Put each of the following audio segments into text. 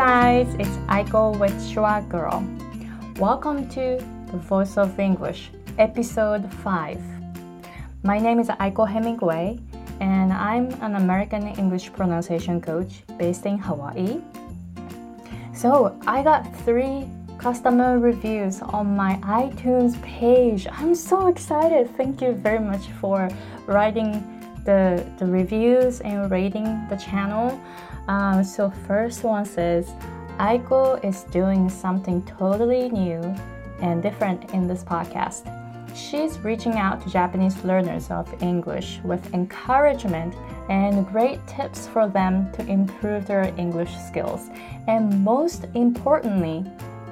guys, it's Aiko with Shua Girl. Welcome to The Voice of English, episode 5. My name is Aiko Hemingway, and I'm an American English pronunciation coach based in Hawaii. So, I got three customer reviews on my iTunes page. I'm so excited. Thank you very much for writing the, the reviews and rating the channel. Um, so first one says, Aiko is doing something totally new and different in this podcast. She's reaching out to Japanese learners of English with encouragement and great tips for them to improve their English skills and most importantly,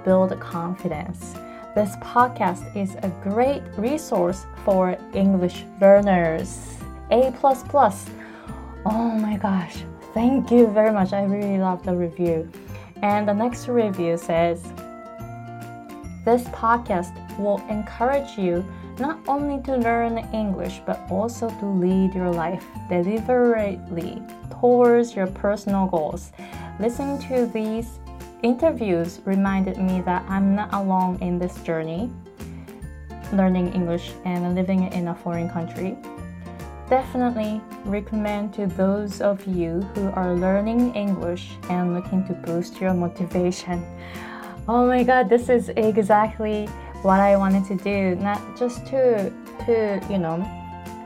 build confidence. This podcast is a great resource for English learners. A++. Oh my gosh, Thank you very much. I really love the review. And the next review says This podcast will encourage you not only to learn English but also to lead your life deliberately towards your personal goals. Listening to these interviews reminded me that I'm not alone in this journey learning English and living in a foreign country definitely recommend to those of you who are learning English and looking to boost your motivation. Oh my god, this is exactly what I wanted to do, not just to to, you know,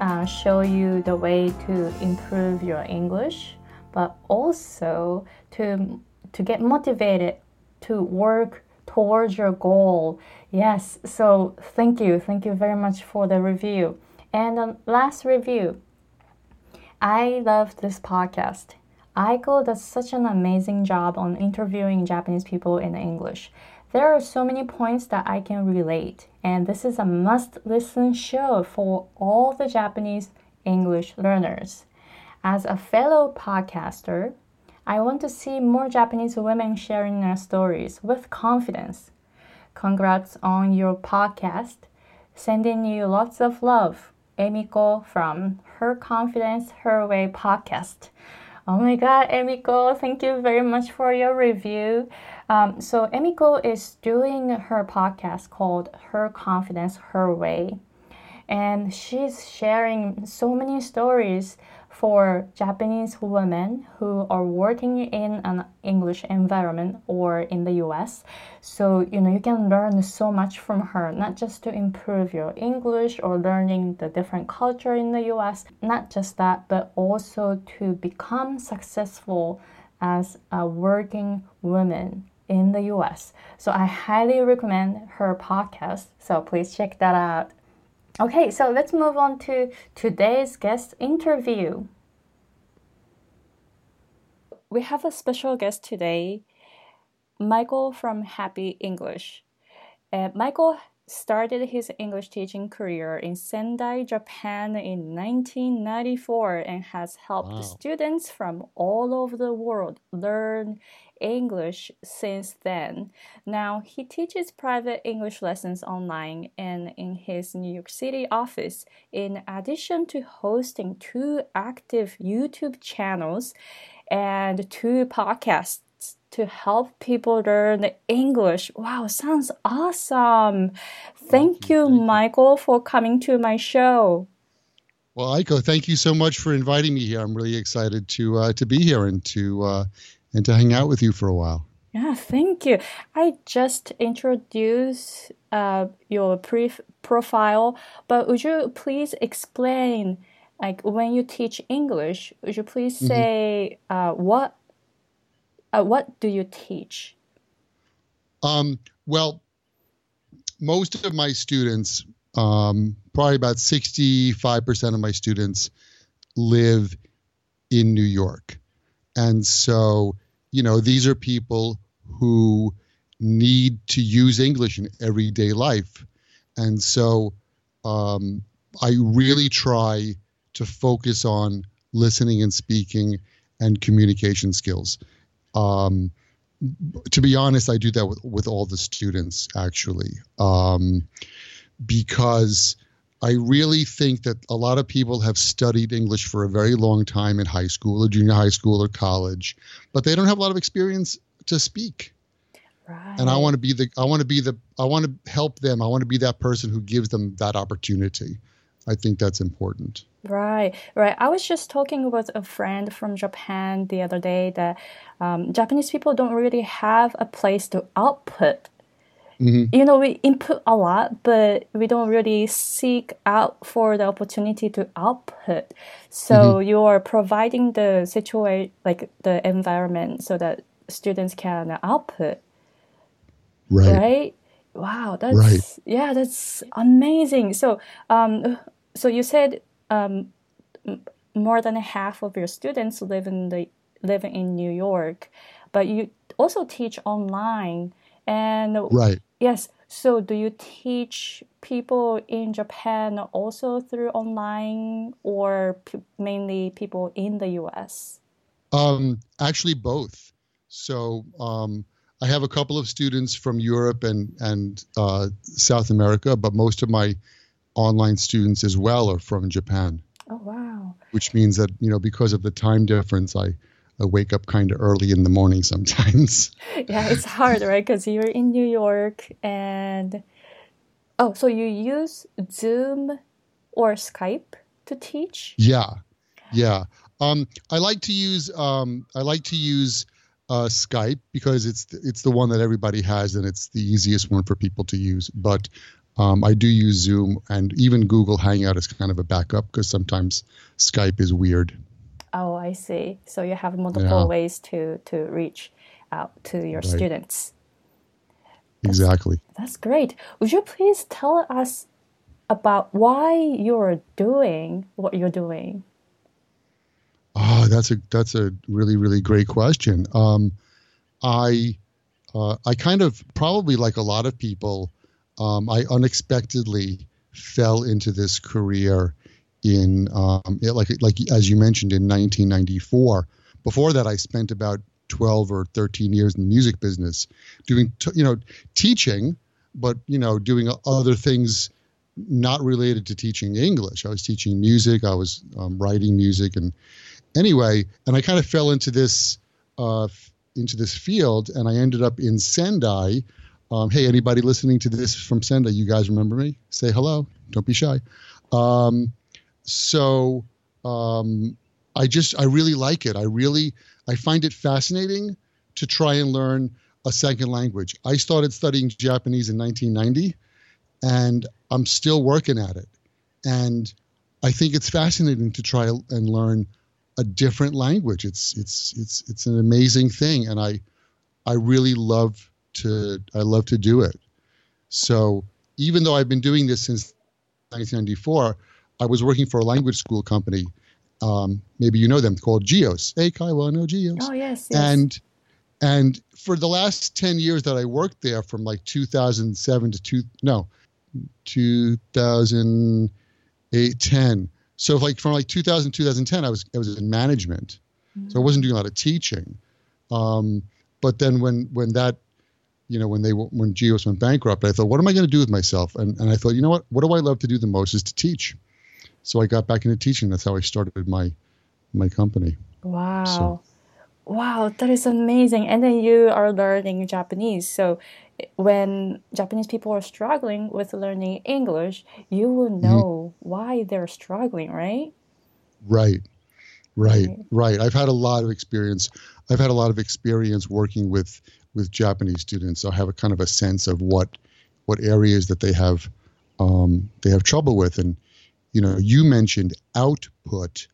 uh, show you the way to improve your English, but also to to get motivated to work towards your goal. Yes, so thank you. Thank you very much for the review. And the last review. I love this podcast. Aiko does such an amazing job on interviewing Japanese people in English. There are so many points that I can relate, and this is a must listen show for all the Japanese English learners. As a fellow podcaster, I want to see more Japanese women sharing their stories with confidence. Congrats on your podcast. Sending you lots of love. Emiko from Her Confidence Her Way podcast. Oh my God, Emiko, thank you very much for your review. Um, so, Emiko is doing her podcast called Her Confidence Her Way. And she's sharing so many stories for Japanese women who are working in an English environment or in the US. So, you know, you can learn so much from her, not just to improve your English or learning the different culture in the US, not just that, but also to become successful as a working woman in the US. So I highly recommend her podcast. So please check that out. Okay, so let's move on to today's guest interview. We have a special guest today, Michael from Happy English. Uh, Michael started his English teaching career in Sendai, Japan in 1994 and has helped wow. students from all over the world learn English since then. Now, he teaches private English lessons online and in his New York City office, in addition to hosting two active YouTube channels and two podcasts to help people learn the English. Wow, sounds awesome. Thank you, Michael, for coming to my show. Well, Aiko, thank you so much for inviting me here. I'm really excited to uh, to be here and to uh, and to hang out with you for a while. Yeah, thank you. I just introduced uh, your pre- profile, but would you please explain, like when you teach English, would you please mm-hmm. say mm-hmm. uh, what uh, what do you teach? Um, well, most of my students, um, probably about sixty-five percent of my students, live in New York, and so you know, these are people who need to use English in everyday life. And so um, I really try to focus on listening and speaking and communication skills. Um, to be honest, I do that with, with all the students actually, um, because I really think that a lot of people have studied English for a very long time in high school or junior high school or college, but they don't have a lot of experience to speak. Right. And I want to be the I want to be the I want to help them. I want to be that person who gives them that opportunity. I think that's important. Right, right. I was just talking with a friend from Japan the other day that um, Japanese people don't really have a place to output. Mm-hmm. You know, we input a lot, but we don't really seek out for the opportunity to output. So Mm-hmm. you are providing the situation, like the environment, so that students can output. Right. right wow that's Right. yeah that's amazing so um so you said um more than half of your students live in the live in new york but you also teach online and Right. yes so do you teach people in japan also through online or p- mainly people in the us Um, actually, both. So um, I have a couple of students from Europe and and uh, South America, but most of my online students as well are from Japan, oh wow which means that you know because of the time difference, I, I wake up kind of early in the morning sometimes. yeah, it's hard, right? Because you're in New York and oh, so you use Zoom or Skype to teach? yeah, yeah. Um, I like to use um, I like to use uh, Skype because it's it's the one that everybody has and it's the easiest one for people to use. But um, I do use Zoom and even Google Hangout is kind of a backup because sometimes Skype is weird. Oh, I see. So you have multiple Yeah. ways to to reach out to your Right. students. Exactly. That's great. Would you please tell us about why you're doing what you're doing? Oh, that's a that's a really really great question. Um, I uh, I kind of probably like a lot of people, um, I unexpectedly fell into this career in um, it, like like as you mentioned in 1994. Before that, I spent about 12 or 13 years in the music business, doing t- you know teaching, but you know doing other things not related to teaching English. I was teaching music. I was um, writing music and anyway, and I kind of fell into this uh, into this field, and I ended up in Sendai. Um, hey, anybody listening to this from Sendai? You guys remember me? Say hello. Don't be shy. Um, so um, I just I really like it. I really I find it fascinating to try and learn a second language. I started studying Japanese in 1990, and I'm still working at it. And I think it's fascinating to try and learn a different language. It's it's it's it's an amazing thing, and I I really love to I love to do it. So even though I've been doing this since 1994, I was working for a language school company. Um, maybe you know them called Geos. Eikaiwa, no Geos. Oh yes, yes. And and for the last 10 years that I worked there from like 2007 to two no 2008 10 so like from like 2000 2010 I was I was in management so I wasn't doing a lot of teaching um, but then when when that you know when they when Geos went bankrupt I thought what am I going to do with myself and and I thought you know what what do I love to do the most is to teach so I got back into teaching that's how I started my my company Wow. So- Wow, that is amazing. And then you are learning Japanese. So when Japanese people are struggling with learning English, you will Mm-hmm. know why they're struggling, right? Right, right, Right. I've had a lot of experience. I've had a lot of experience working with with Japanese students. So I have a kind of a sense of what what areas that they have um, they have trouble with. And you know, you mentioned output,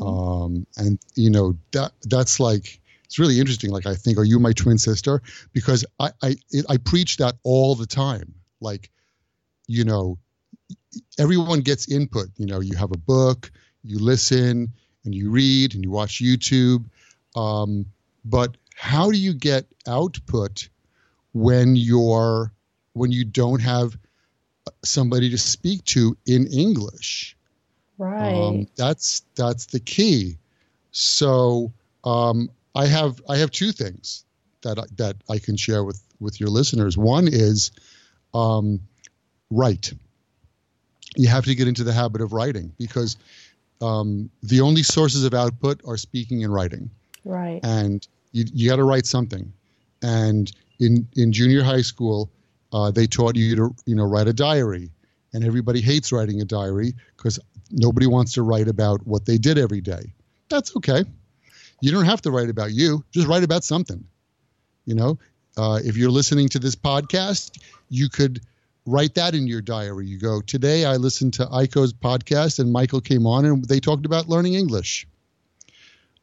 um, and you know that that's like it's really interesting. Like I think, are you my twin sister? Because I I it, I preach that all the time. Like, you know, everyone gets input. You know, you have a book, you listen, and you read, and you watch YouTube. Um, but how do you get output when you're when you don't have somebody to speak to in English? Right. Um, that's that's the key. So um, I have I have two things that I, that I can share with with your listeners. One is um, write. You have to get into the habit of writing because um, the only sources of output are speaking and writing, right. and you you got to write something. and in in junior high school, uh, they taught you to you know write a diary, and everybody hates writing a diary because nobody wants to write about what they did every day. That's okay. You don't have to write about you. Just write about something. You know, uh, if you're listening to this podcast, you could write that in your diary. You go, today I listened to Aiko's podcast and Michael came on and they talked about learning English.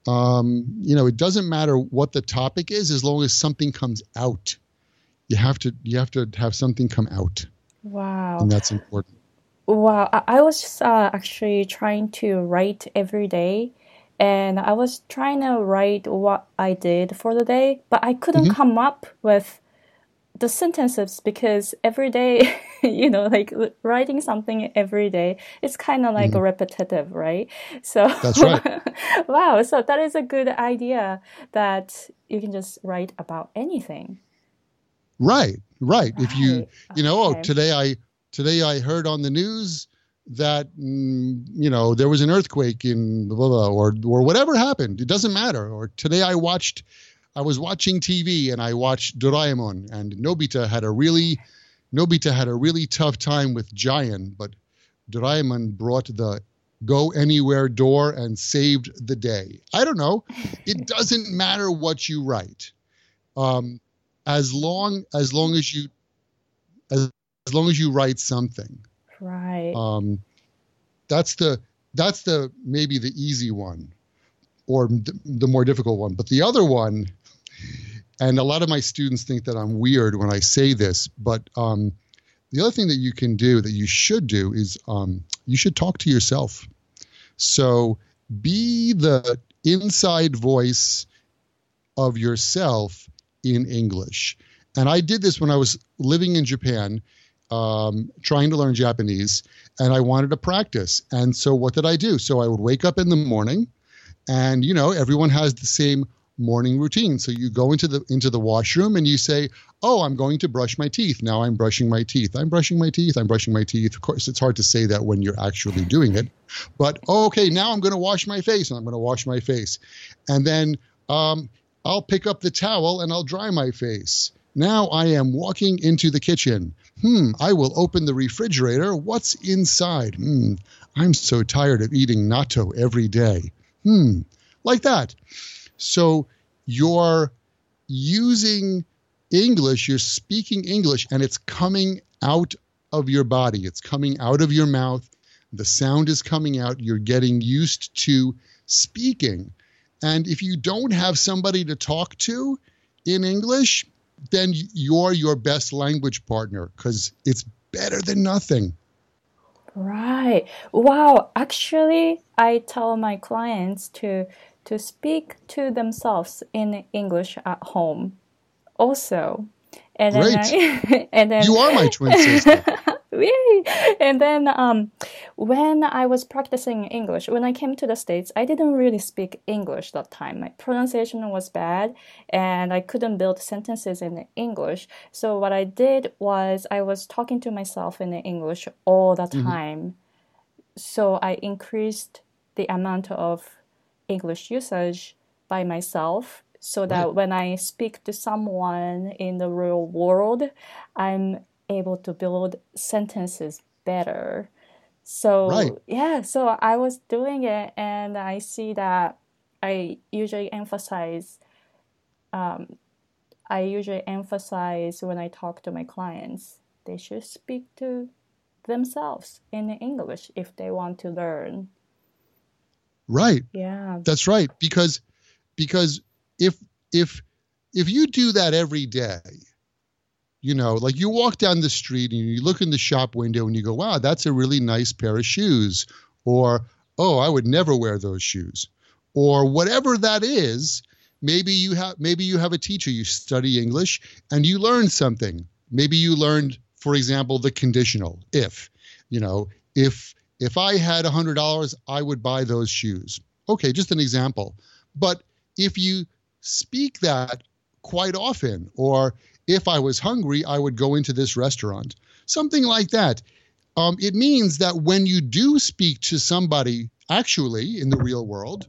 Um, you know, it doesn't matter what the topic is as long as something comes out. You have to you have to have something come out. Wow. And that's important. Wow. I, I was uh, actually trying to write every day and I was trying to write what I did for the day, but I couldn't mm-hmm. come up with the sentences because every day, you know, like writing something every day, it's kind of like mm-hmm. repetitive, right? So that's right. wow. So that is a good idea that you can just write about anything. Right, right. right. If you, you know, oh, okay. oh, today I, today I heard on the news that mm, you know there was an earthquake in blah, blah, or or whatever happened. It doesn't matter. Or today I watched I was watching TV and I watched Doraemon, and Nobita had a really Nobita had a really tough time with Giant, but Doraemon brought the go anywhere door and saved the day. I don't know. It doesn't matter what you write, um, as long as long as you as, as long as you write something. Right. Um, that's the that's the maybe the easy one, or the, the more difficult one. But the other one and a lot of my students think that I'm weird when I say this, but um, the other thing that you can do that you should do is um, you should talk to yourself. So be the inside voice of yourself in English. And I did this when I was living in Japan, um, trying to learn Japanese, and I wanted to practice. And so what did I do? So I would wake up in the morning, and you know, everyone has the same morning routine. So you go into the into the washroom and you say, "Oh, I'm going to brush my teeth. Now I'm brushing my teeth. I'm brushing my teeth. I'm brushing my teeth." Of course, it's hard to say that when you're actually doing it. But oh, okay, now I'm going to wash my face and I'm going to wash my face. And then um, I'll pick up the towel and I'll dry my face. Now I am walking into the kitchen. Hmm, I will open the refrigerator. What's inside? Hmm, I'm so tired of eating natto every day. Hmm, like that. So you're using English, you're speaking English, and it's coming out of your body, it's coming out of your mouth. The sound is coming out. You're getting used to speaking. And if you don't have somebody to talk to in English, then you're your best language partner because it's better than nothing. Right. Wow. Actually, I tell my clients to to speak to themselves in English at home. Also, and then, I, and then you are my twin sister. and then um, when I was practicing English, when I came to the States, I didn't really speak English that time. My pronunciation was bad and I couldn't build sentences in English. So what I did was I was talking to myself in English all the mm-hmm. time. Mm-hmm. So I increased the amount of English usage by myself so that right. when I speak to someone in the real world, I'm able to build sentences better. So, right. yeah, so I was doing it and I see that I usually emphasize um, I usually emphasize when I talk to my clients, they should speak to themselves in English if they want to learn. Right. Yeah. That's right. Because because if if if you do that every day, you know, like you walk down the street and you look in the shop window and you go, "Wow, that's a really nice pair of shoes," or "Oh, I would never wear those shoes," or whatever that is. Maybe you have maybe you have a teacher you study English and you learn something. Maybe you learned, for example, the conditional if. You know, if if I had $100, I would buy those shoes. Okay, just an example. But if you speak that quite often, or if I was hungry, I would go into this restaurant, something like that. Um, it means that when you do speak to somebody actually in the real world,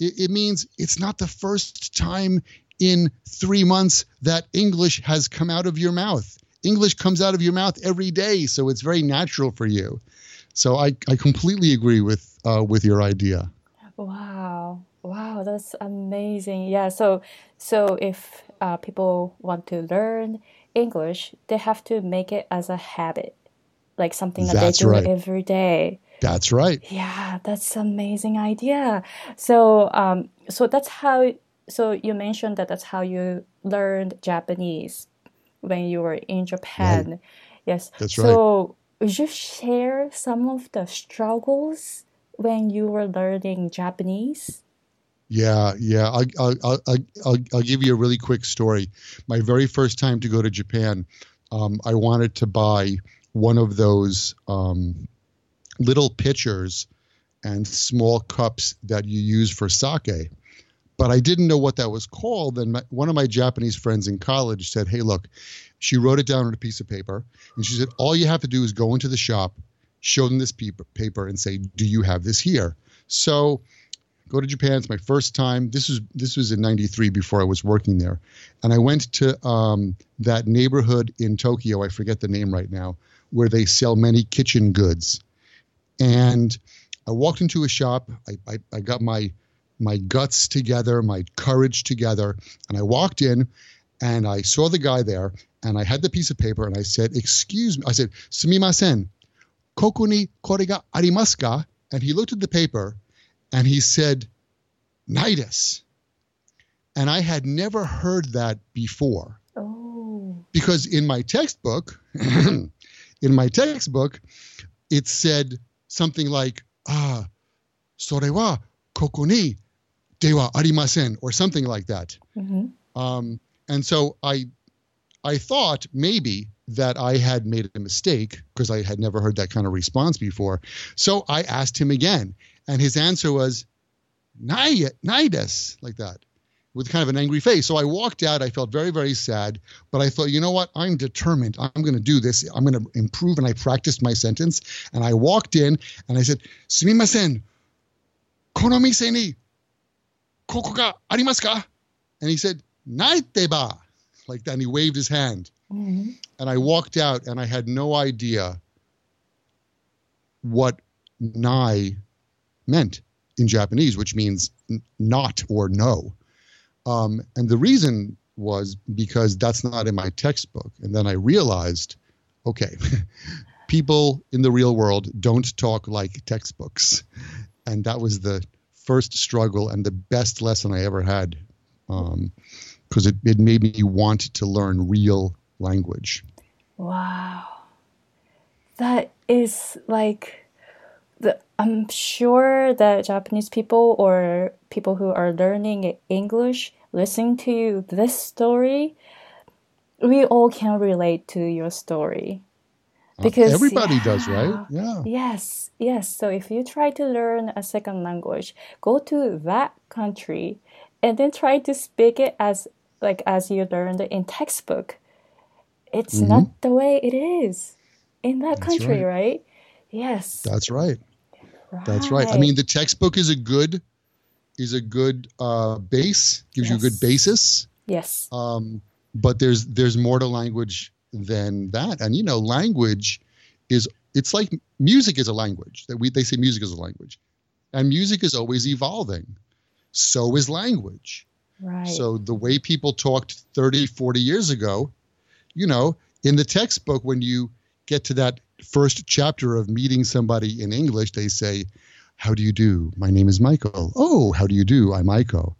it, it means it's not the first time in three months that English has come out of your mouth. English comes out of your mouth every day, so it's very natural for you. So I, I completely agree with uh, with your idea. Wow, wow, that's amazing. Yeah, so so if uh, people want to learn English, they have to make it as a habit, like something that That's they do right. every day. That's right. Yeah, that's amazing idea. So, um, so that's how. So you mentioned that that's how you learned Japanese when you were in Japan. Yes. That's right. so would you share some of the struggles when you were learning Japanese? Yeah, yeah. I'll, I'll, I'll, I'll, I'll give you a really quick story. My very first time to go to Japan, um, I wanted to buy one of those um, little pitchers and small cups that you use for sake. But I didn't know what that was called. And my, one of my Japanese friends in college said, Hey, look, she wrote it down on a piece of paper. And she said, All you have to do is go into the shop, show them this paper, paper and say, Do you have this here? So, go to Japan. It's my first time. This was this was in '93 before I was working there, and I went to um, that neighborhood in Tokyo. I forget the name right now, where they sell many kitchen goods. And I walked into a shop. I, I, I got my my guts together, my courage together, and I walked in, and I saw the guy there, and I had the piece of paper, and I said, "Excuse me," I said, "Sumimasen, koku ni kore ga arimasu? And he looked at the paper and he said, Nidus. And I had never heard that before Oh. because in my textbook, in my textbook, it said something like, ah, sore wa dewa arimasen, or something like that. hmm Um, and so I, I thought maybe that I had made a mistake because I had never heard that kind of response before. So I asked him again, and his answer was, "Nidus," like that, with kind of an angry face. So I walked out. I felt very, very sad, but I thought, you know what? I'm determined. I'm going to do this. I'm going to improve. And I practiced my sentence. And I walked in and I said, "Sumimasen, kono mise ni koko ga arimasu ka?" And he said, "Naiteba," like that. And he waved his hand hmm and I walked out and I had no idea what nai meant in Japanese, which means not or no. Um, and the reason was because that's not in my textbook. And then I realized, okay, people in the real world don't talk like textbooks. And that was the first struggle and the best lesson I ever had um, because it, it made me want to learn real language. Wow. That is like the I'm sure that Japanese people or people who are learning English listening to this story, we all can relate to your story. Because everybody does, right? Yeah. Yes, yes. So if you try to learn a second language, go to that country and then try to speak it as like as you learned in textbook. It's not the way it is in that Mm-hmm. That's country, right? Yes. That's right. That's right. I mean, the textbook is a good is a good uh, base, gives you a good basis. yes. Um, but there's there's more to language than that. And you know, language is it's like music is a language. That we they say music is a language, and music is always evolving. So is language. Right. So the way people talked 30, 40 years ago, you know, in the textbook, when you get to that first chapter of meeting somebody in English, they say, How do you do? My name is Michael. Oh, how do you do? I'm Aiko.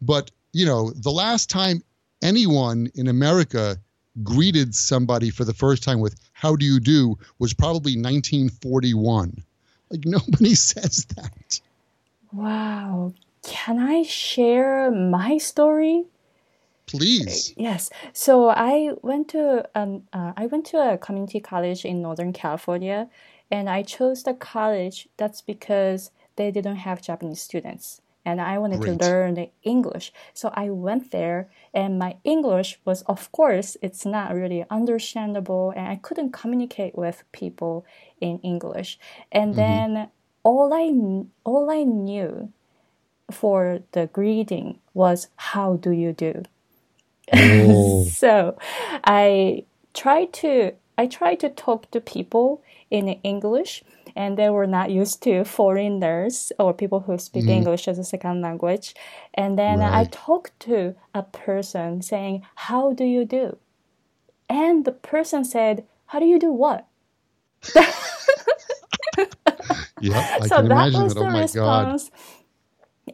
But, you know, the last time anyone in America greeted somebody for the first time with How do you do was probably 1941. Like nobody says that. wow. Can I share my story? Please. Yes. So I went to um uh, I went to a community college in Northern California, and I chose the college that's because they didn't have Japanese students, and I wanted Great. to learn English. So I went there, and my English was, of course, it's not really understandable, and I couldn't communicate with people in English. And mm-hmm. then all I all I knew for the greeting was how do you do Oh. so i tried to i tried to talk to people in english and they were not used to foreigners or people who speak mm-hmm. english as a second language and then i talked to a person saying how do you do and the person said how do you do what Yeah, I so can that imagine was that. the Oh my God. response.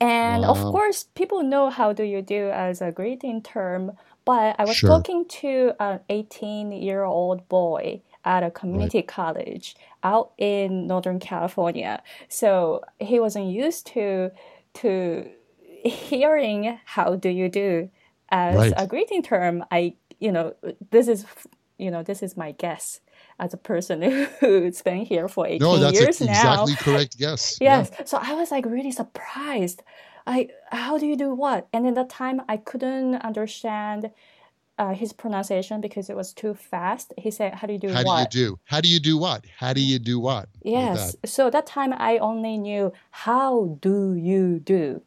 And of course, people know how do you do as a greeting term, but I was Sure. talking to an 18 year old boy at a community college out in Northern California. So he wasn't used to to hearing how do you do as Right. a greeting term. I you know this is you know this is my guess as a person who's been here for 18 No, that's years a, now. exactly correct guess. Yeah. Yes. So I was like really surprised. I how do you do what? And in that time I couldn't understand uh, his pronunciation because it was too fast. He said, "How do you do How do you do? How do you do what? How do you do what? Like Yes. that. So that time I only knew how do you do.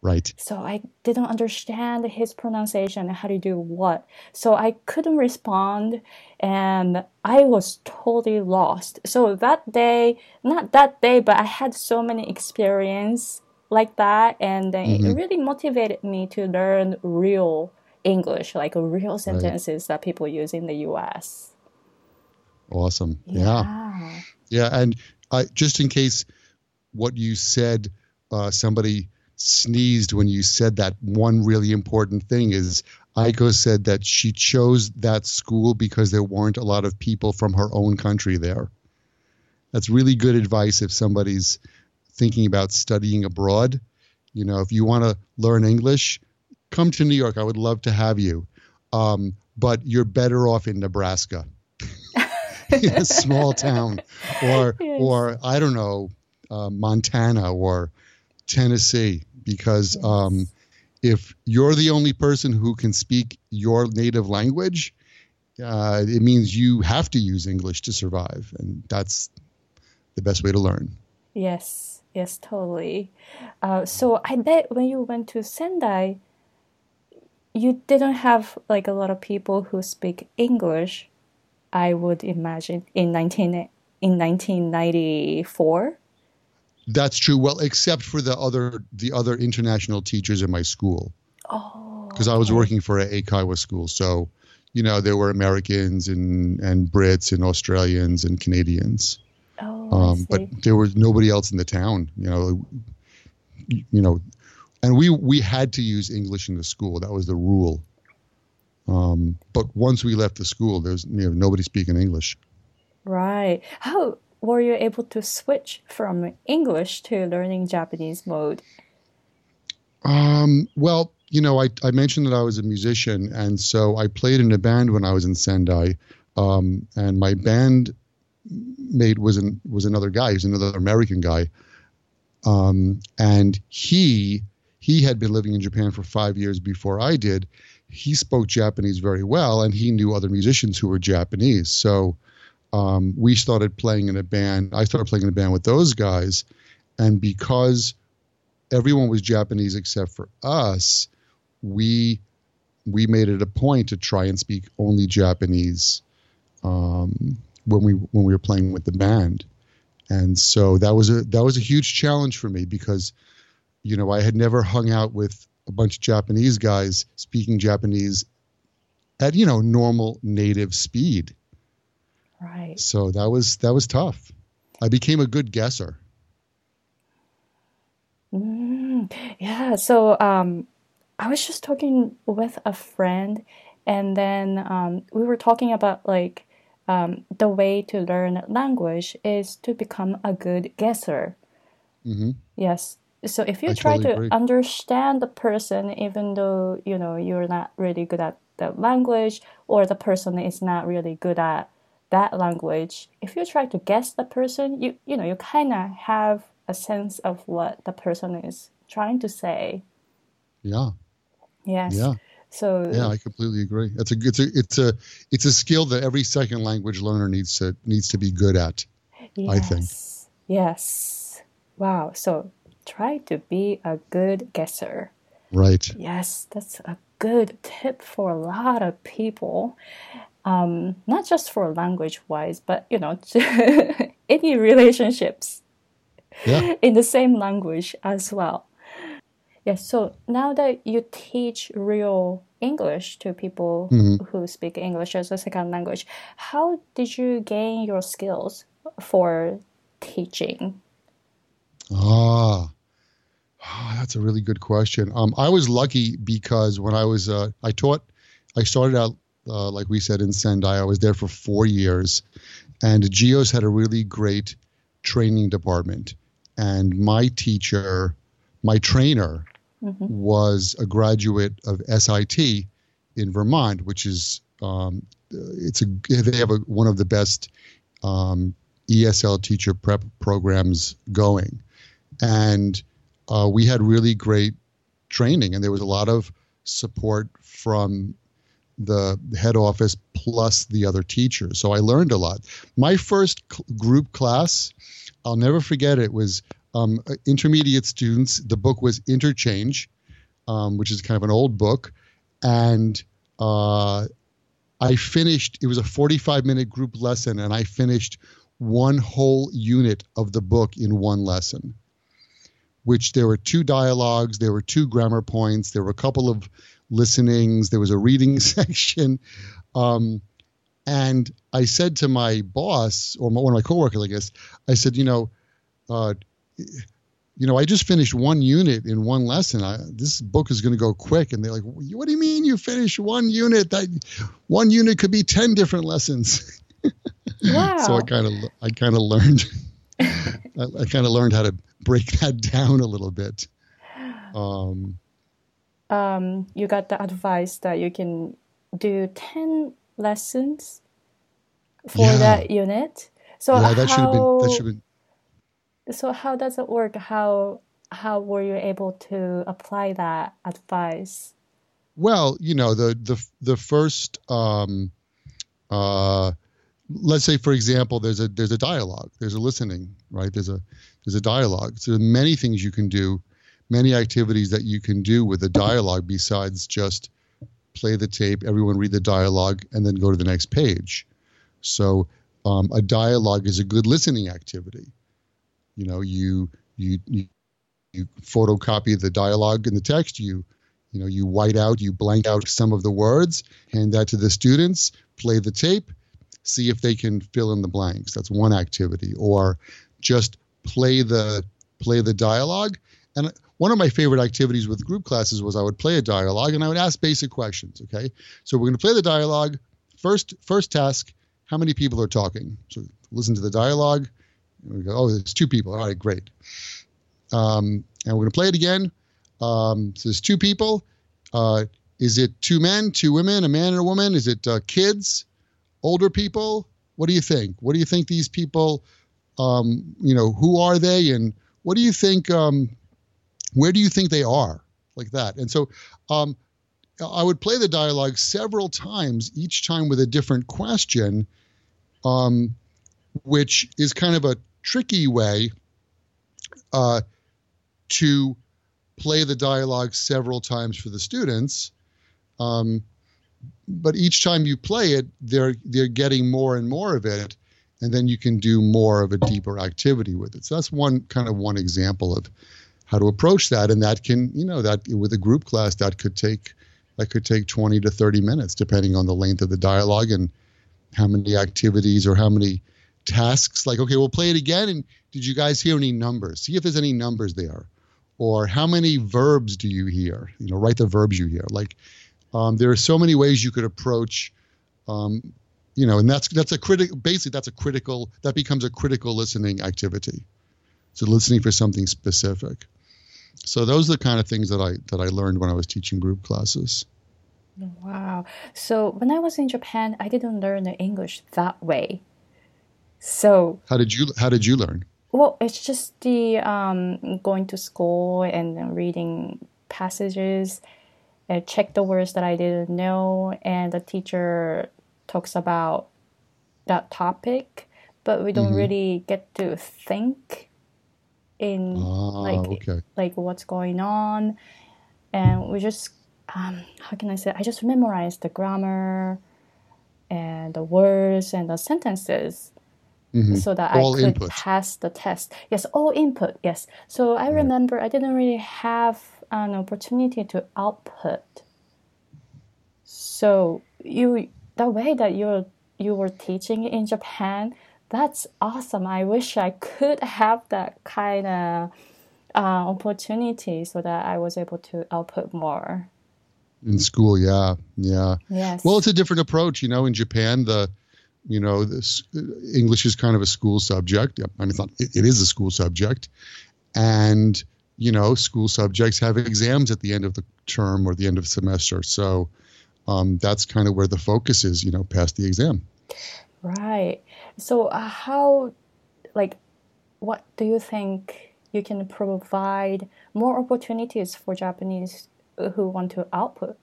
Right. So I didn't understand his pronunciation. And how do you do what? So I couldn't respond and I was totally lost. So that day, not that day, but I had so many experience like that and then it Mhm. really motivated me to learn real English, like real sentences that people use in the US. Awesome. Yeah. Yeah. Yeah. And I, just in case what you said, uh, somebody sneezed when you said that one really important thing is Aiko said that she chose that school because there weren't a lot of people from her own country there. That's really good advice if somebody's thinking about studying abroad. You know, if you want to learn English, come to New York. I would love to have you. Um, but you're better off in Nebraska, in a small town, or Yes. or I don't know, uh, Montana or Tennessee, because Yes. um, if you're the only person who can speak your native language, uh, it means you have to use English to survive, and that's the best way to learn. Yes, yes, totally. Uh, so I bet when you went to Sendai, you didn't have like a lot of people who speak English. I would imagine in nineteen in nineteen ninety four. That's true. Well, except for the other the other international teachers in my school, Oh, because I was working for a Eikaiwa school, so you know there were Americans and and Brits and Australians and Canadians. Oh, um, but there was nobody else in the town you know you know and we we had to use english in the school. That was the rule. Um, but once we left the school there's you know nobody speaking english. Right. How were you able to switch from English to learning Japanese mode? um, well you know I, I mentioned that i was a musician and so i played in a band when i was in sendai. Um, and my band mate was an, was another guy. He's another american guy. Um, and he he had been living in Japan for five years before I did. He spoke Japanese very well, and he knew other musicians who were Japanese. So um, we started playing in a band. I started playing in a band with those guys, and because everyone was Japanese except for us, we we made it a point to try and speak only Japanese um, when we when we were playing with the band and so that was a that was a huge challenge for me because you know I had never hung out with a bunch of Japanese guys speaking Japanese at you know normal native speed Right. so that was that was tough I became a good guesser Mm, yeah, so um, I was just talking with a friend, and then um, we were talking about like um, the way to learn language is to become a good guesser. hmm Yes. So if you I try totally to agree. understand the person, even though you know you're not really good at the language, or the person is not really good at that language, if you try to guess the person, you you know you kind of have a sense of what the person is trying to say. yeah Yes. yeah So yeah I completely agree it's a it's a it's a it's a skill that every second language learner needs to needs to be good at I think. Yes. Yes. Wow. So try to be a good guesser. Right. Yes, that's a good tip for a lot of people. Um, not just for language wise, but you know, any relationships Yeah. in the same language as well. Yes, so now that you teach real English to people who speak English as a second language, how did you gain your skills for teaching? Ah, Ah, that's a really good question. Um, I was lucky because when I was, uh, I taught, I started out, uh, like we said, in Sendai. I was there for four years, and Geos had a really great training department. And my teacher, my trainer, was a graduate of SIT in Vermont, which is um, it's a they have a, one of the best um, ESL teacher prep programs going, and uh, we had really great training, and there was a lot of support from the head office plus the other teachers. So I learned a lot. My first cl- group class, I'll never forget it, was um, intermediate students. The book was Interchange, um, which is kind of an old book. And uh, I finished, it was a 45 minute group lesson, and I finished one whole unit of the book in one lesson which there were two dialogues, there were two grammar points, there were a couple of listenings, there was a reading section. Um, and I said to my boss or one of my coworkers, I guess, I said, you know, uh, you know, I just finished one unit in one lesson. I, this book is going to go quick. And they're like, what do you mean you finished one unit? That one unit could be 10 different lessons. Wow. so I kind of, I kind of learned, I, I kind of learned how to break that down a little bit. Um, um, you got the advice that you can do 10 lessons for Yeah. that unit. So yeah, that should have been, how that been, so how does it work? How how were you able to apply that advice? Well, you know, the the the first um uh let's say for example there's a there's a dialogue, there's a listening, right? There's a there's a dialogue. So many things you can do, many activities that you can do with a dialogue besides just play the tape, everyone read the dialogue and then go to the next page. So um, a dialogue is a good listening activity. You know, you you you you photocopy the dialogue in the text, you you know, you white out, you blank out some of the words, hand that to the students, play the tape, see if they can fill in the blanks. That's one activity. Or just play the play the dialogue. And one of my favorite activities with group classes was I would play a dialogue and I would ask basic questions. Okay, so we're going to play the dialogue. First, first task: How many people are talking? So listen to the dialogue. We go, oh, there's two people. All right, great. Um, and we're going to play it again. Um, so there's two people. Uh, is it two men, two women, a man and a woman? Is it uh, kids, older people? What do you think? What do you think these people, um, you know, who are they, and what do you think? Um, where do you think they are? Like that. And so, um, I would play the dialogue several times, each time with a different question, um, which is kind of a tricky way uh, to play the dialogue several times for the students. Um, but each time you play it, they're they're getting more and more of it, and then you can do more of a deeper activity with it. So that's one kind of one example of how to approach that, and that can you know that with a group class that could take that could take 20 to 30 minutes depending on the length of the dialogue and how many activities or how many tasks. Like okay we'll play it again and did you guys hear any numbers? See if there's any numbers there. Or how many verbs do you hear? You know write the verbs you hear. Like um, there are so many ways you could approach um, you know and that's that's a critical basically that's a critical that becomes a critical listening activity so listening for something specific so those are the kind of things that i that i learned when i was teaching group classes Wow. So when I was in Japan, I didn't learn the English that way. So how did you how did you learn Well, it's just the um, going to school and reading passages, check the words that I didn't know, and the teacher talks about that topic, but we don't really get to think in Ah, like okay. like what's going on, and we just um, how can I say? I just memorized the grammar and the words and the sentences Mhm. so that All I could input. pass the test. Yes, all input. Yes. So I remember I didn't really have an opportunity to output. So you the way that you you were teaching in Japan, that's awesome. I wish I could have that kind of uh, opportunity so that I was able to output more. In school, yeah, yeah. Yes. Well, it's a different approach. You know, in Japan, the you know, this English is kind of a school subject. I mean, it's not. It, it is a school subject, and you know, school subjects have exams at the end of the term or the end of semester. So um, that's kind of where the focus is. You know, pass the exam. Right. So, uh, how, like, what do you think you can provide more opportunities for Japanese who want to output?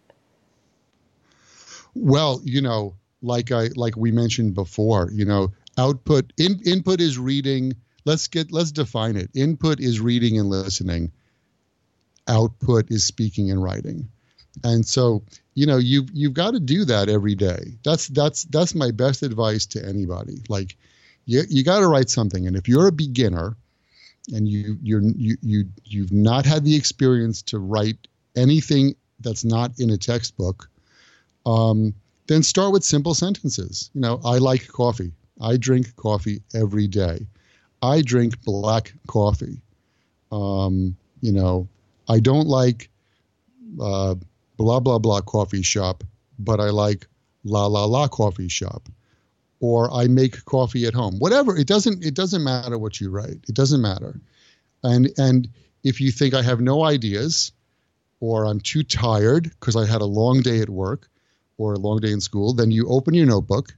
Well, you know, like I like we mentioned before, you know, output in, input is reading. Let's get let's define it. Input is reading and listening. Output is speaking and writing. And so, you know, you've you've got to do that every day. That's that's that's my best advice to anybody. Like you you got to write something and if you're a beginner and you you're you you you've not had the experience to write anything that's not in a textbook, um, then start with simple sentences. You know, I like coffee. I drink coffee every day. I drink black coffee. Um, you know, I don't like uh, blah blah blah coffee shop, but I like la la la coffee shop. Or I make coffee at home. Whatever. It doesn't it doesn't matter what you write. It doesn't matter. And and if you think I have no ideas, or I'm too tired because I had a long day at work or a long day in school, then you open your notebook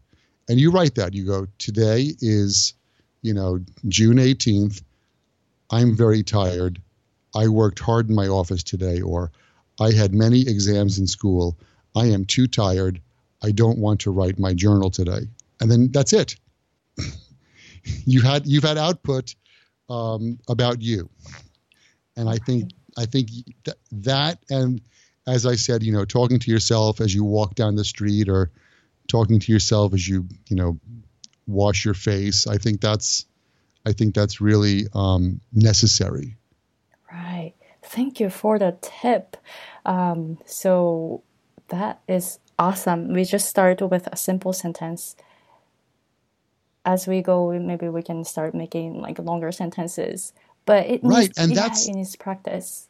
and you write that. You go, today is, you know, June 18th. I'm very tired. I worked hard in my office today, or I had many exams in school. I am too tired. I don't want to write my journal today. And then that's it. you had you've had output um, about you, and I think I think that that and as I said, you know, talking to yourself as you walk down the street or talking to yourself as you, you know, wash your face. I think that's I think that's really um, necessary. Right. Thank you for the tip. Um, so that is awesome. We just start with a simple sentence. As we go, maybe we can start making like longer sentences. But it Right, needs, and yeah, that's- it needs practice.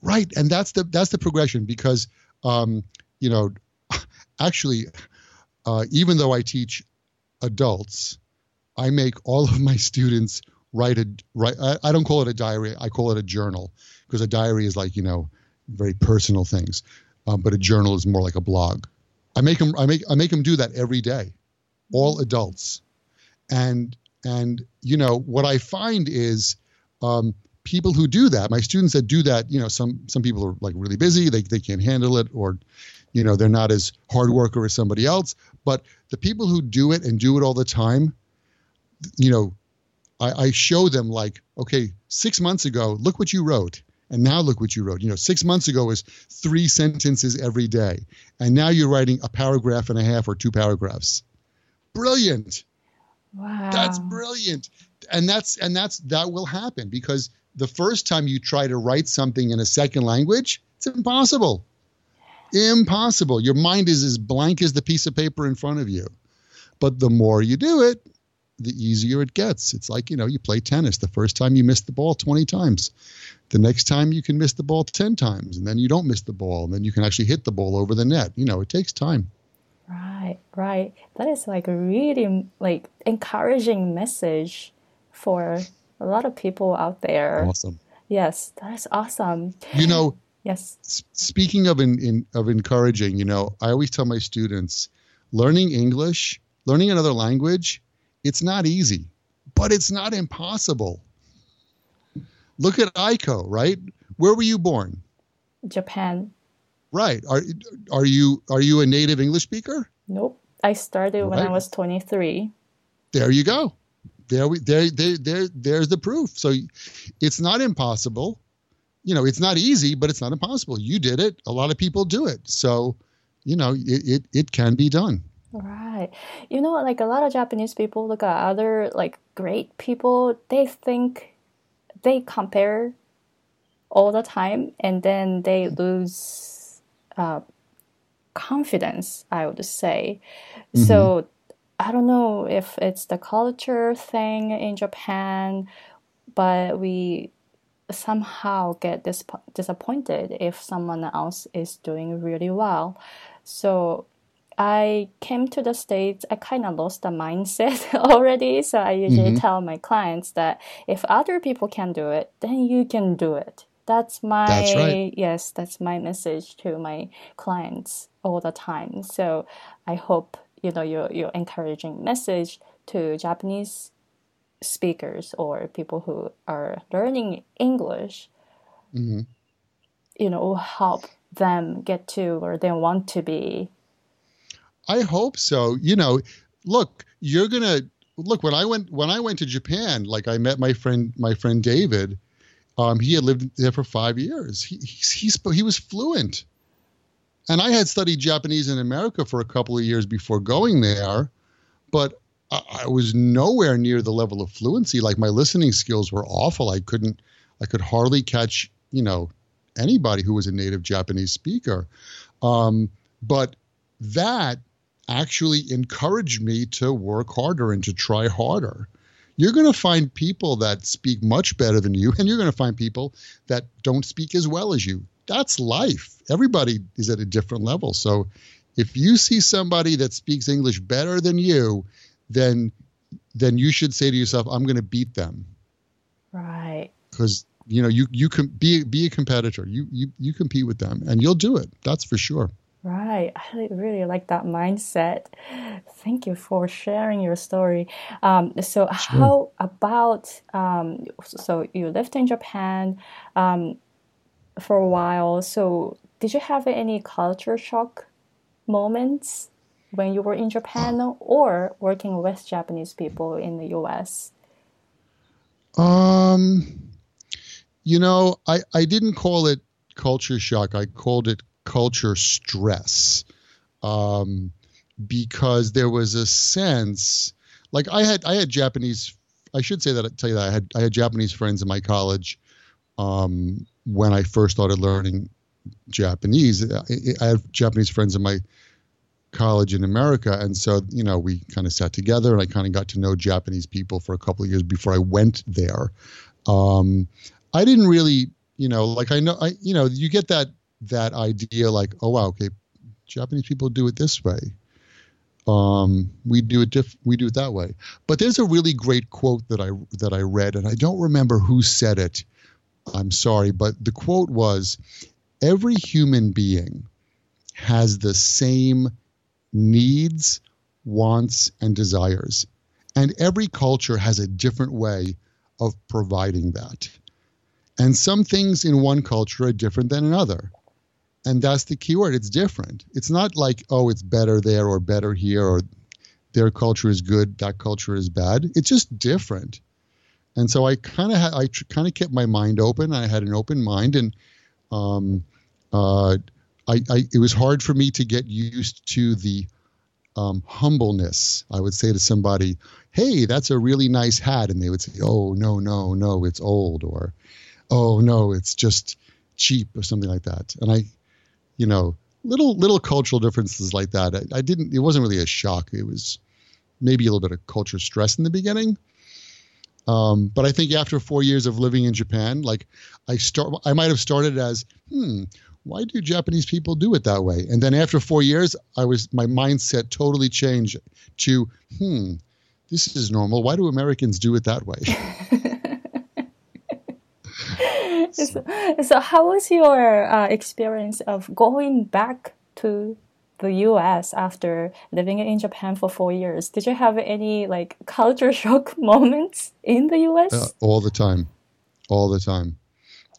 Right, and that's the that's the progression because um, you know, actually, uh, even though I teach adults, I make all of my students write a write. I, I don't call it a diary. I call it a journal because a diary is like you know very personal things, um, but a journal is more like a blog. I make them. I make I make them do that every day, all adults, and and you know what I find is. Um, people who do that my students that do that you know some some people are like really busy they, they can't handle it or you know they're not as hard worker as somebody else but the people who do it and do it all the time you know I, I show them like okay six months ago look what you wrote and now look what you wrote you know six months ago was three sentences every day and now you're writing a paragraph and a half or two paragraphs brilliant Wow. that's brilliant. And that's and that's that will happen because the first time you try to write something in a second language, it's impossible. Impossible. Your mind is as blank as the piece of paper in front of you. But the more you do it, the easier it gets. It's like, you know, you play tennis. The first time you miss the ball 20 times. The next time you can miss the ball 10 times and then you don't miss the ball and then you can actually hit the ball over the net. You know, it takes time. Right, right. That is like a really like encouraging message for a lot of people out there. Awesome. Yes, that is awesome. You know, Yes. Speaking of in, in of encouraging, you know, I always tell my students, learning English, learning another language, it's not easy, but it's not impossible. Look at Aiko, right? Where were you born? Japan. Right. Are are you are you a native English speaker? Nope. I started when I was 23. There you go. There we there there there there's the proof. So it's not impossible. You know, it's not easy, but it's not impossible. You did it. A lot of people do it. So, you know, it it, it can be done. Right. You know, like a lot of Japanese people look at other like great people, they think they compare all the time and then they lose uh, confidence, I would say. Mm-hmm. So I don't know if it's the culture thing in Japan, but we somehow get dis- disappointed if someone else is doing really well. So I came to the States, I kind of lost the mindset already. So I usually mm-hmm. tell my clients that if other people can do it, then you can do it. That's my that's right. yes, that's my message to my clients all the time. So I hope you know your your encouraging message to Japanese speakers or people who are learning English. Mm-hmm. You know, will help them get to where they want to be I hope so. You know, look, you're gonna look when I went when I went to Japan. Like I met my friend my friend David. Um, he had lived there for five years. He he he, he was fluent, and I had studied Japanese in America for a couple of years before going there, but I, I was nowhere near the level of fluency. Like my listening skills were awful. I couldn't I could hardly catch you know anybody who was a native Japanese speaker. Um, but that actually encouraged me to work harder and to try harder. You're going to find people that speak much better than you, and you're going to find people that don't speak as well as you. That's life. Everybody is at a different level. So if you see somebody that speaks English better than you, then then you should say to yourself, I'm going to beat them. Right. Because you know you you can be be a competitor. You you you compete with them, and you'll do it. That's for sure. Right. I really like that mindset. Thank you for sharing your story. Um, so, sure. how about um, so you lived in Japan um, for a while. So, did you have any culture shock moments when you were in Japan or working with Japanese people in the US? Um, you know, I, I didn't call it culture shock. I called it culture stress um, because there was a sense like I had I had Japanese I should say that I tell you that I had I had Japanese friends in my college um, when I first started learning Japanese. I, I have Japanese friends in my college in America, and so you know we kind of sat together, and I kind of got to know Japanese people for a couple of years before I went there. Um, I didn't really, you know, like I know, I you know, you get that that idea like, oh wow, okay, Japanese people do it this way. Um, we do it diff- we do it that way. But there's a really great quote that I that I read, and I don't remember who said it. I'm sorry, but the quote was, "Every human being has the same needs, wants, and desires, and every culture has a different way of providing that." And some things in one culture are different than another. And that's the key word it's different. It's not like oh it's better there or better here or their culture is good that culture is bad. It's just different and so i kind of i kind of kept my mind open i had an open mind and um uh I, I it was hard for me to get used to the um, humbleness i would say to somebody hey that's a really nice hat and they would say oh no no no it's old or oh no it's just cheap or something like that and i you know, little little cultural differences like that. I, I, didn't. It wasn't really a shock. It was maybe a little bit of culture stress in the beginning. Um, but I think after four years of living in Japan, like I start, I might have started as, hmm, why do Japanese people do it that way? And then after four years, I was my mindset totally changed to, hmm, this is normal. Why do Americans do it that way? so, so, how was your uh, experience of going back to the US after living in Japan for four years? Did you have any like culture shock moments in the US? Uh, all the time. All the time.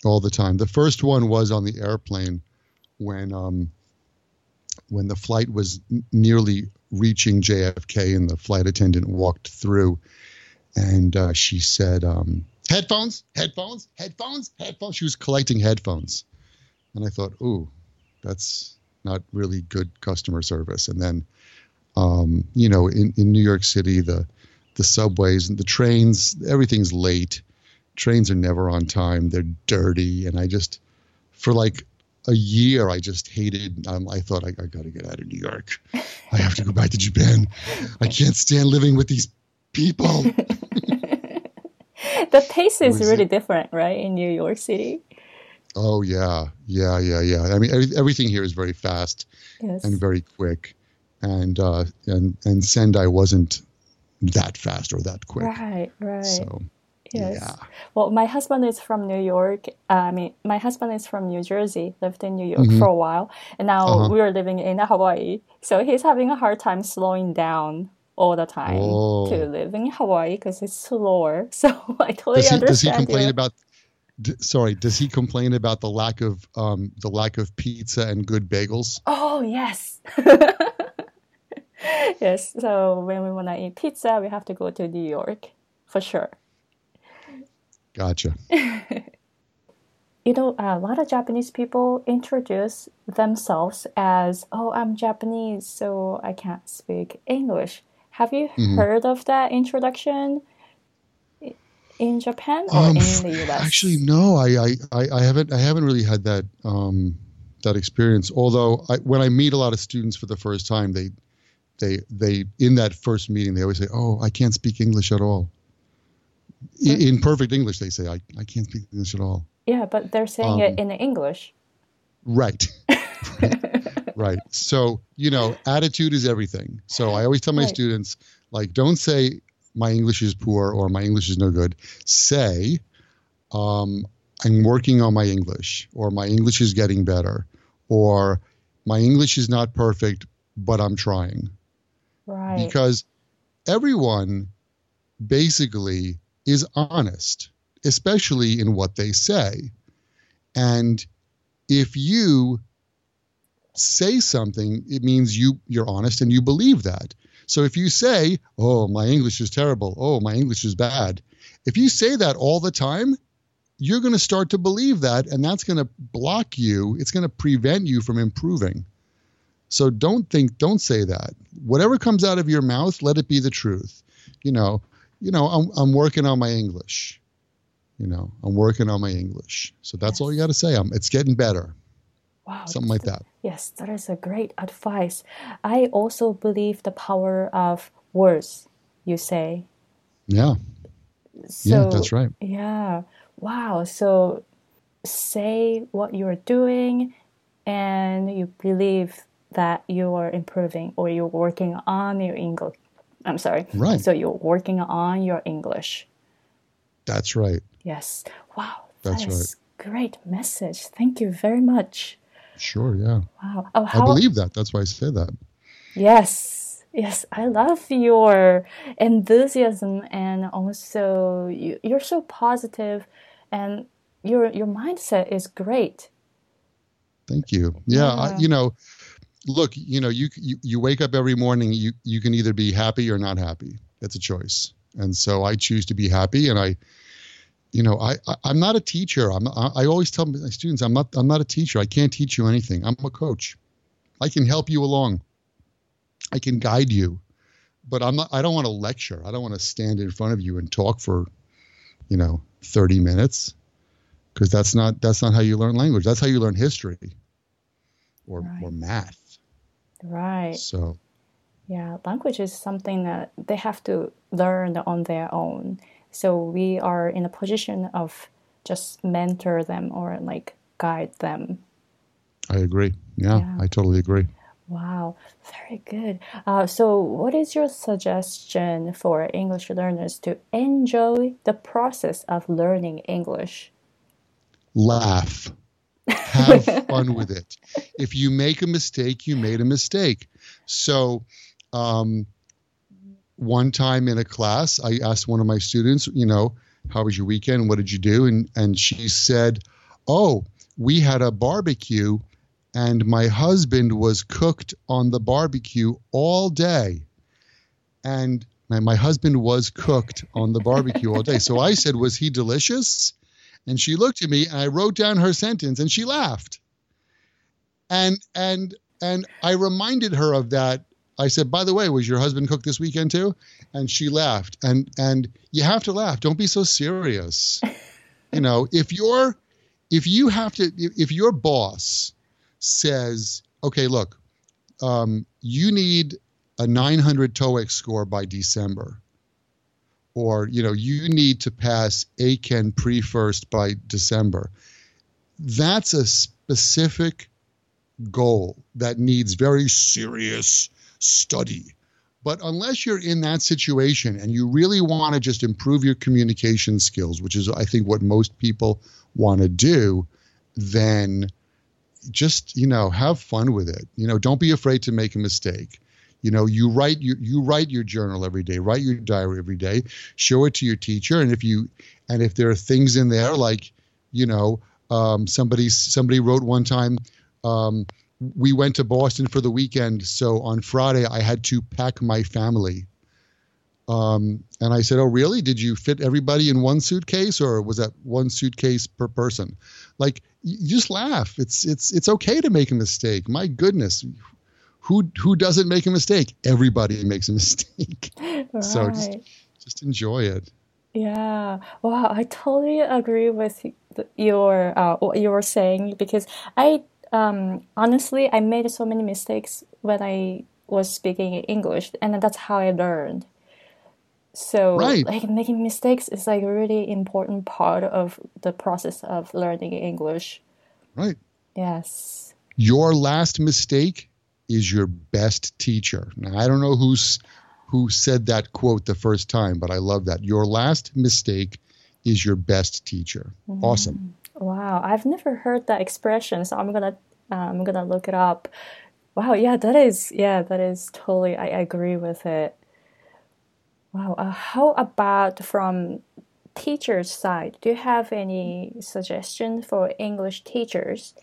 All the time. The first one was on the airplane when um, when the flight was nearly reaching JFK and the flight attendant walked through and uh, she said, um, "Headphones, headphones, headphones, headphones." She was collecting headphones, and I thought, "Ooh, that's not really good customer service." And then, um, you know, in, in New York City, the the subways and the trains, everything's late. Trains are never on time. They're dirty, and I just, for like a year, I just hated. Um, I thought I, I got to get out of New York. I have to go back to Japan. I can't stand living with these people. the pace is really different, right, in New York City? Oh yeah, yeah, yeah, yeah. I mean, every, everything here is very fast Yes. and very quick, and uh, and and Sendai wasn't that fast or that quick. Right, right. So yes. yeah, Well, my husband is from New York. Uh, I mean, my husband is from New Jersey, lived in New York Mhm. for a while, and now Uh-huh. we're living in Hawaii. So he's having a hard time slowing down all the time Oh. to live in Hawaii because it's slower. So I totally does he does he understand complain you. about? D- sorry, does he complain about the lack of um, the lack of pizza and good bagels? Oh yes. yes. So when we want to eat pizza, we have to go to New York for sure. Gotcha. You know, a lot of Japanese people introduce themselves as, "Oh, I'm Japanese, so I can't speak English." Have you Mhm. heard of that introduction in Japan or Um, in the US? Actually, no, I, I, I, haven't I haven't really had that um, that experience. Although I, when I meet a lot of students for the first time, they they they in that first meeting they always say, "Oh, I can't speak English at all." I, in perfect English, they say, "I, I can't speak English at all." yeah, but they're saying Um, it in English. Right. right. So, you know, attitude is everything. So I always tell my Right. students, like, don't say my English is poor or my English is no good. Say, um, I'm working on my English or my English is getting better or my English is not perfect, but I'm trying. Right. Because everyone basically is honest, especially in what they say. And if you say something, it means you you're honest and you believe that. So if you say, "Oh, my English is terrible. Oh, my English is bad." If you say that all the time, you're going to start to believe that and that's going to block you. It's going to prevent you from improving. So don't think don't say that. Whatever comes out of your mouth, let it be the truth. You know, you know, I'm I'm working on my English. You know, I'm working on my English. So that's all you got to say. I'm, it's getting better. Wow. Something like that. Yes, that is a great advice. I also believe the power of words, you say. Yeah. So, yeah, that's right. Yeah. Wow. So say what you're doing and you believe that you are improving or you're working on your English. I'm sorry. Right. So you're working on your English. That's right. Yes. Wow. That's that is great message. Thank you very much. Sure, yeah. Wow. Oh, how- I believe that. That's why I say that. Yes, yes, I love your enthusiasm and also you, you're so positive and your your mindset is great. Thank you. Yeah, I, you know, look, you know, you, you you wake up every morning. You you can either be happy or not happy. That's a choice. And so I choose to be happy. And I, you know, I, I I'm not a teacher. I'm I, I always tell my students I'm not I'm not a teacher. I can't teach you anything. I'm a coach. I can help you along. I can guide you, but I'm not. I don't want to lecture. I don't want to stand in front of you and talk for, you know, 30 minutes, because that's not that's not how you learn language. That's how you learn history, or Right. or math. Right. So Yeah, language is something that they have to learn on their own. So we are in a position of just mentor them or like guide them. I agree. Yeah, Yeah. I totally agree. Wow, very good. Uh, so, what is your suggestion for English learners to enjoy the process of learning English? Laugh. Have fun with it. If you make a mistake, you made a mistake. So, um, one time in a class, I asked one of my students, you know, how was your weekend? What did you do? And and she said, "Oh, we had a barbecue, and my husband was cooked on the barbecue all day." And My, my husband was cooked on the barbecue all day. So I said, Was he delicious? And she looked at me and I wrote down her sentence and she laughed. And and and I reminded her of that. I said, by the way, was your husband cooked this weekend too? And she laughed. And and you have to laugh. Don't be so serious. you know, if you're if you have to if your boss says, okay, look, um, you need a 900 TOEIC score by December, or you know you need to pass Eiken pre first by December. That's a specific goal that needs very serious study. But unless you're in that situation and you really want to just improve your communication skills, which is I think what most people want to do, then just you know have fun with it. You know, don't be afraid to make a mistake. You know, you write your you write your journal every day, write your diary every day, show it to your teacher, and if you and if there are things in there like, you know, um, somebody somebody wrote one time, um, we went to Boston for the weekend, so on Friday I had to pack my family. Um, and I said, "Oh, really? Did you fit everybody in one suitcase, or was that one suitcase per person?" Like, you just laugh. It's it's it's okay to make a mistake. My goodness, who who doesn't make a mistake? Everybody makes a mistake. Right. So just just enjoy it. Yeah. Wow. I totally agree with your uh, what you were saying because I um, honestly I made so many mistakes when I was speaking English, and that's how I learned. So right. like making mistakes is like a really important part of the process of learning English. Right. Yes. Your last mistake is your best teacher. Now, I don't know who's who said that quote the first time, but I love that. Your last mistake is your best teacher. Mm. Awesome. Wow, I've never heard that expression, so I'm gonna uh, I'm gonna look it up. Wow, yeah, that is yeah, that is totally. I agree with it. Wow, uh, how about from teachers' side? Do you have any suggestions for English teachers?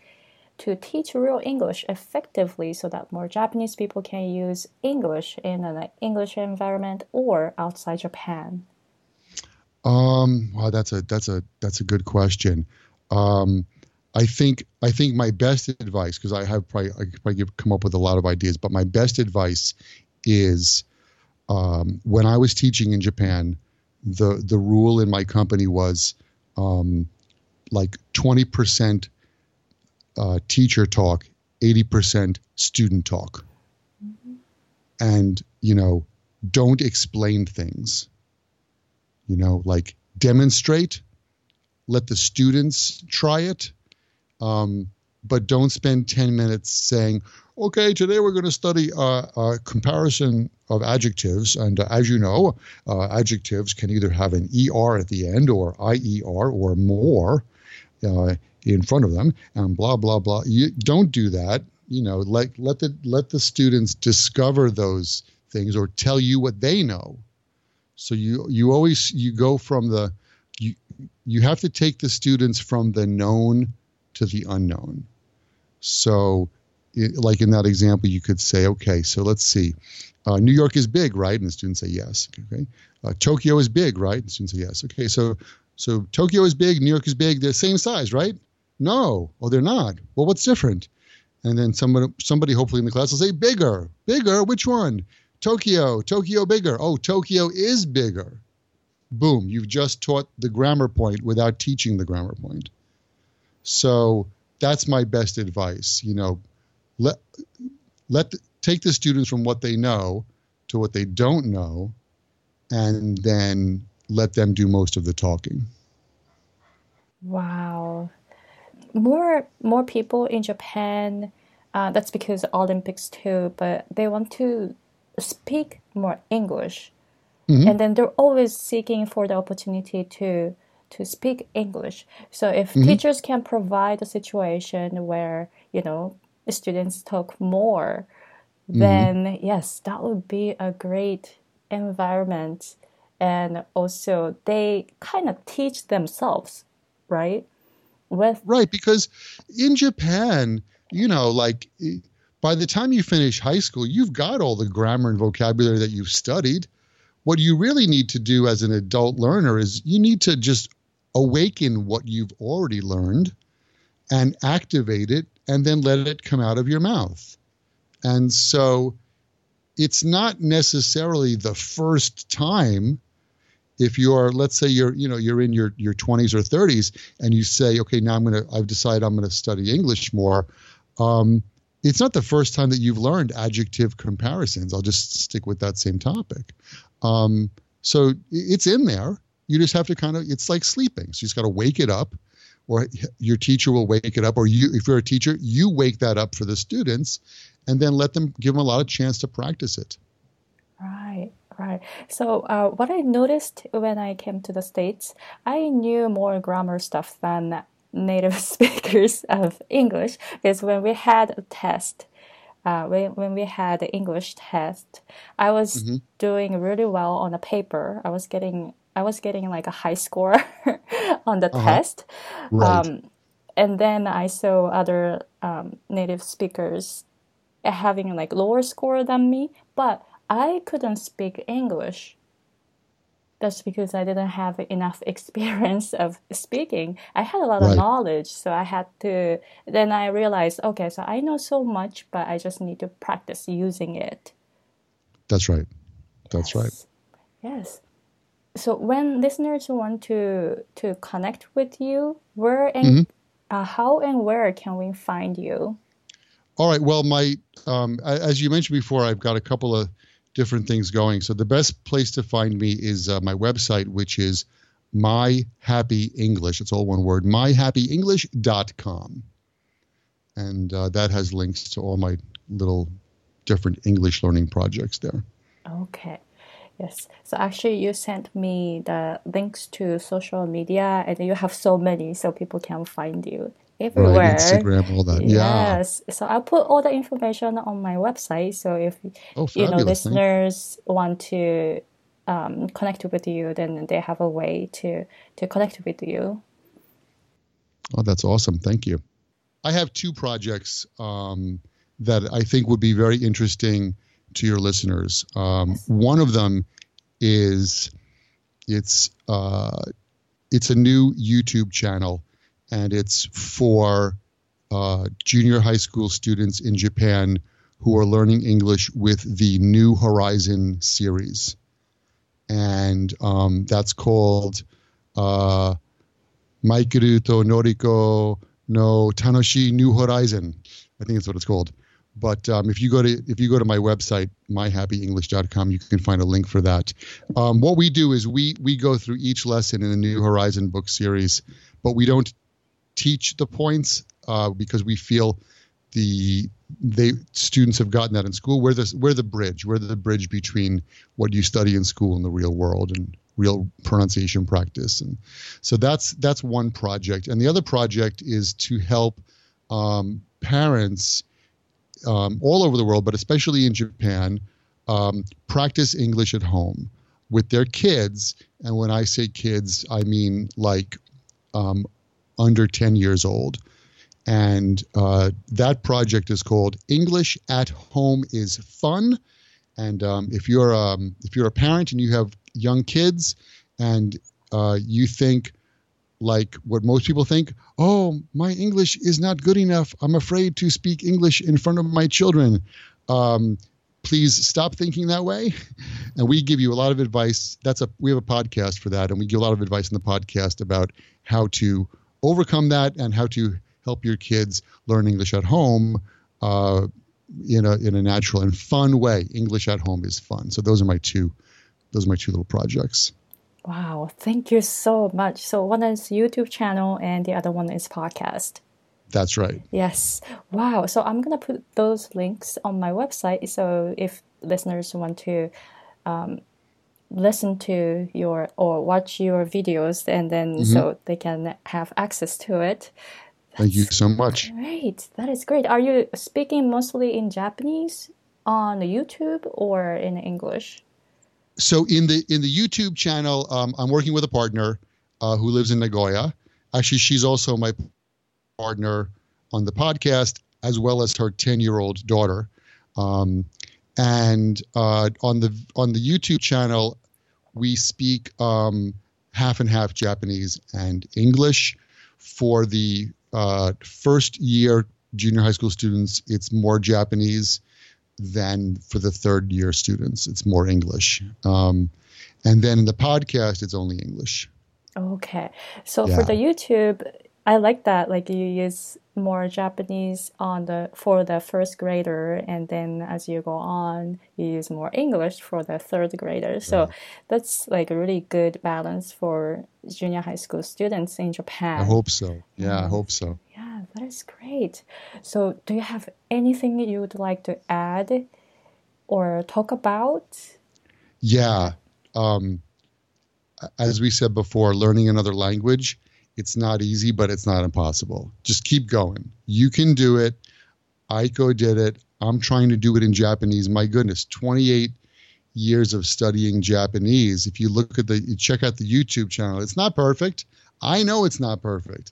to teach real English effectively so that more Japanese people can use English in an English environment or outside Japan? Um, wow, that's a that's a that's a good question. Um, I think I think my best advice because I have probably I could probably give, come up with a lot of ideas, but my best advice is um, when I was teaching in Japan, the the rule in my company was um, like twenty percent uh, teacher talk, 80% student talk. Mm-hmm. And, you know, don't explain things. You know, like demonstrate, let the students try it, um, but don't spend 10 minutes saying, okay, today we're going to study uh, a comparison of adjectives. And uh, as you know, uh, adjectives can either have an ER at the end or IER or more. Uh, in front of them and blah blah blah. You don't do that. You know, let let the let the students discover those things or tell you what they know. So you you always you go from the you have to take the students from the known to the unknown. So, it, like in that example, you could say, okay, so let's see. Uh, New York is big, right? And the students say yes. Okay. Uh, Tokyo is big, right? And the students say yes. Okay. So, so Tokyo is big, New York is big. They're the same size, right? No. Oh, they're not. Well, what's different? And then somebody, somebody hopefully in the class will say, bigger, bigger. Which one? Tokyo, Tokyo bigger. Oh, Tokyo is bigger. Boom, you've just taught the grammar point without teaching the grammar point. So that's my best advice. You know, let let the, take the students from what they know to what they don't know, and then let them do most of the talking. Wow, more more people in Japan. Uh, that's because Olympics too, but they want to speak more English, mm-hmm. and then they're always seeking for the opportunity to to speak English. So if mm-hmm. teachers can provide a situation where you know students talk more, mm-hmm. then yes, that would be a great environment, and also they kind of teach themselves, right? with right because in Japan, you know, like by the time you finish high school, you've got all the grammar and vocabulary that you've studied. What you really need to do as an adult learner is you need to just awaken what you've already learned and activate it and then let it come out of your mouth. And so it's not necessarily the first time if you're let's say you're you know you're in your your 20s or 30s and you say okay now i'm going to i've decided i'm going to study english more um, it's not the first time that you've learned adjective comparisons i'll just stick with that same topic um, so it's in there. You just have to kind of it's like sleeping. So you just got to wake it up or your teacher will wake it up or you if you're a teacher you wake that up for the students and then let them give them a lot of chance to practice it. Right right. So uh, what i noticed when i came to the states i knew more grammar stuff than native speakers of english because when we had a test uh, when, when we had the english test i was mm-hmm. doing really well on the paper i was getting I was getting like a high score on the uh-huh. test. Right. Um, and then I saw other um, native speakers having like lower score than me, but I couldn't speak English. That's because I didn't have enough experience of speaking. I had a lot right. of knowledge, so I had to. Then I realized, okay, so I know so much, but I just need to practice using it. That's right. That's yes. right. Yes so when listeners want to to connect with you, where and mm-hmm. uh, how and where can we find you? All right. Well, my um, as you mentioned before, I've got a couple of different things going. So the best place to find me is uh, my website, which is my happy English. It's all one word. myhappyenglish.com, and uh, that has links to all my little different English learning projects there. Okay. Yes. So actually, you sent me the links to social media, and you have so many, so people can find you everywhere. Right, Instagram, all that. Yes. Yeah. So I'll put all the information on my website. So if oh, you know listeners want to um, connect with you, then they have a way to to connect with you. Oh, that's awesome! Thank you. I have two projects um, that I think would be very interesting to your listeners. Um, one of them is it's uh, it's a new YouTube channel, and it's for uh, junior high school students in Japan who are learning English with the New Horizon series, and um, that's called uh, to Noriko no Tanoshi New Horizon. I think that's what it's called. But um, if you go to if you go to my website myhappyenglish.com, you can find a link for that. Um, what we do is we we go through each lesson in the New Horizon book series, but we don't teach the points uh, because we feel the they students have gotten that in school. We're the we're the bridge. We're the bridge between what you study in school and the real world and real pronunciation practice. And so that's that's one project. And the other project is to help um, parents um, all over the world, but especially in Japan, um, practice English at home with their kids. And when I say kids, I mean like um, under 10 years old. And uh, that project is called English at Home is Fun. And um, if you're um, if you're a parent and you have young kids, and uh, you think like what most people think oh my english is not good enough i'm afraid to speak english in front of my children um, please stop thinking that way and we give you a lot of advice that's a we have a podcast for that and we give a lot of advice in the podcast about how to overcome that and how to help your kids learn english at home uh, in a in a natural and fun way english at home is fun so those are my two those are my two little projects Wow, thank you so much. So one is YouTube channel and the other one is podcast. That's right. Yes. Wow. So I'm gonna put those links on my website. So if listeners want to um, listen to your or watch your videos, and then mm-hmm. so they can have access to it. Thank you so much. Great. That is great. Are you speaking mostly in Japanese on YouTube or in English? so in the in the YouTube channel, um, I'm working with a partner uh, who lives in Nagoya. Actually, she's also my partner on the podcast, as well as her 10 year old daughter. Um, and uh, on the on the YouTube channel, we speak um, half and half Japanese and English. For the uh, first year junior high school students, it's more Japanese than for the third year students. It's more English. Um, and then in the podcast, it's only English. Okay. So yeah. for the YouTube, I like that. Like you use more Japanese on the for the first grader, and then as you go on, you use more English for the third grader. So that's like a really good balance for junior high school students in Japan. I hope so. Yeah, I hope so. Yeah, that is great. So, do you have anything you would like to add or talk about? Yeah. Um, as we said before, learning another language it's not easy, but it's not impossible. Just keep going. You can do it. Aiko did it. I'm trying to do it in Japanese. My goodness, 28 years of studying Japanese. If you look at the, you check out the YouTube channel, it's not perfect. I know it's not perfect,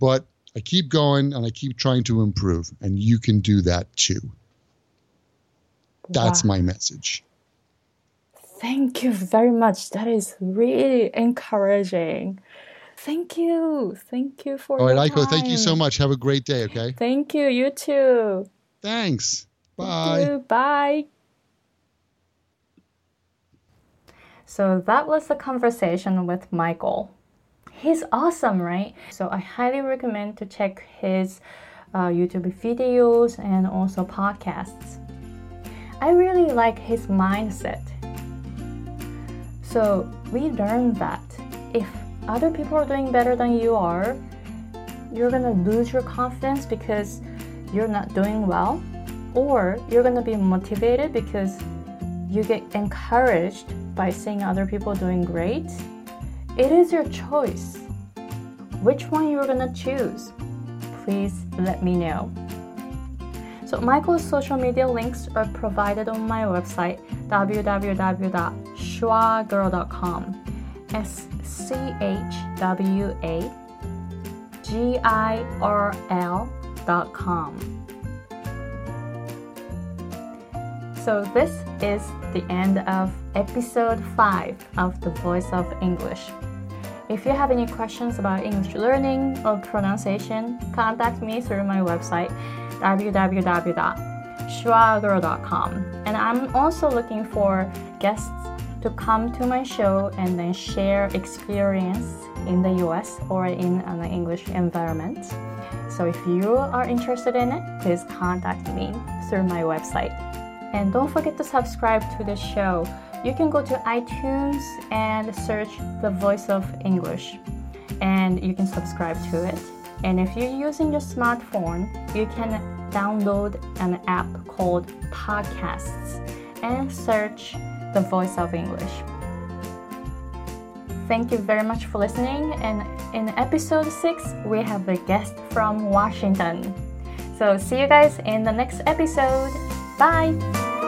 but I keep going and I keep trying to improve, and you can do that too. That's wow. my message. Thank you very much. That is really encouraging. Thank you. Thank you for All right, Aiko, thank you so much. Have a great day, okay? Thank you. You too. Thanks. Bye. Thank Bye. So that was the conversation with Michael. He's awesome, right? So I highly recommend to check his uh, YouTube videos and also podcasts. I really like his mindset. So we learned that if other people are doing better than you are, you're gonna lose your confidence because you're not doing well, or you're gonna be motivated because you get encouraged by seeing other people doing great. It is your choice. Which one you're gonna choose? Please let me know. So Michael's social media links are provided on my website www.schwagirl.com. S C H W A G I R L dot com. So, this is the end of episode 5 of The Voice of English. If you have any questions about English learning or pronunciation, contact me through my website www.schwagirl.com. And I'm also looking for guests to come to my show and then share experience in the US or in an English environment. So if you are interested in it, please contact me through my website. And don't forget to subscribe to the show. You can go to iTunes and search The Voice of English, and you can subscribe to it. And if you're using your smartphone, you can download an app called Podcasts and search the voice of English. Thank you very much for listening. And in episode 6, we have a guest from Washington. So, see you guys in the next episode. Bye!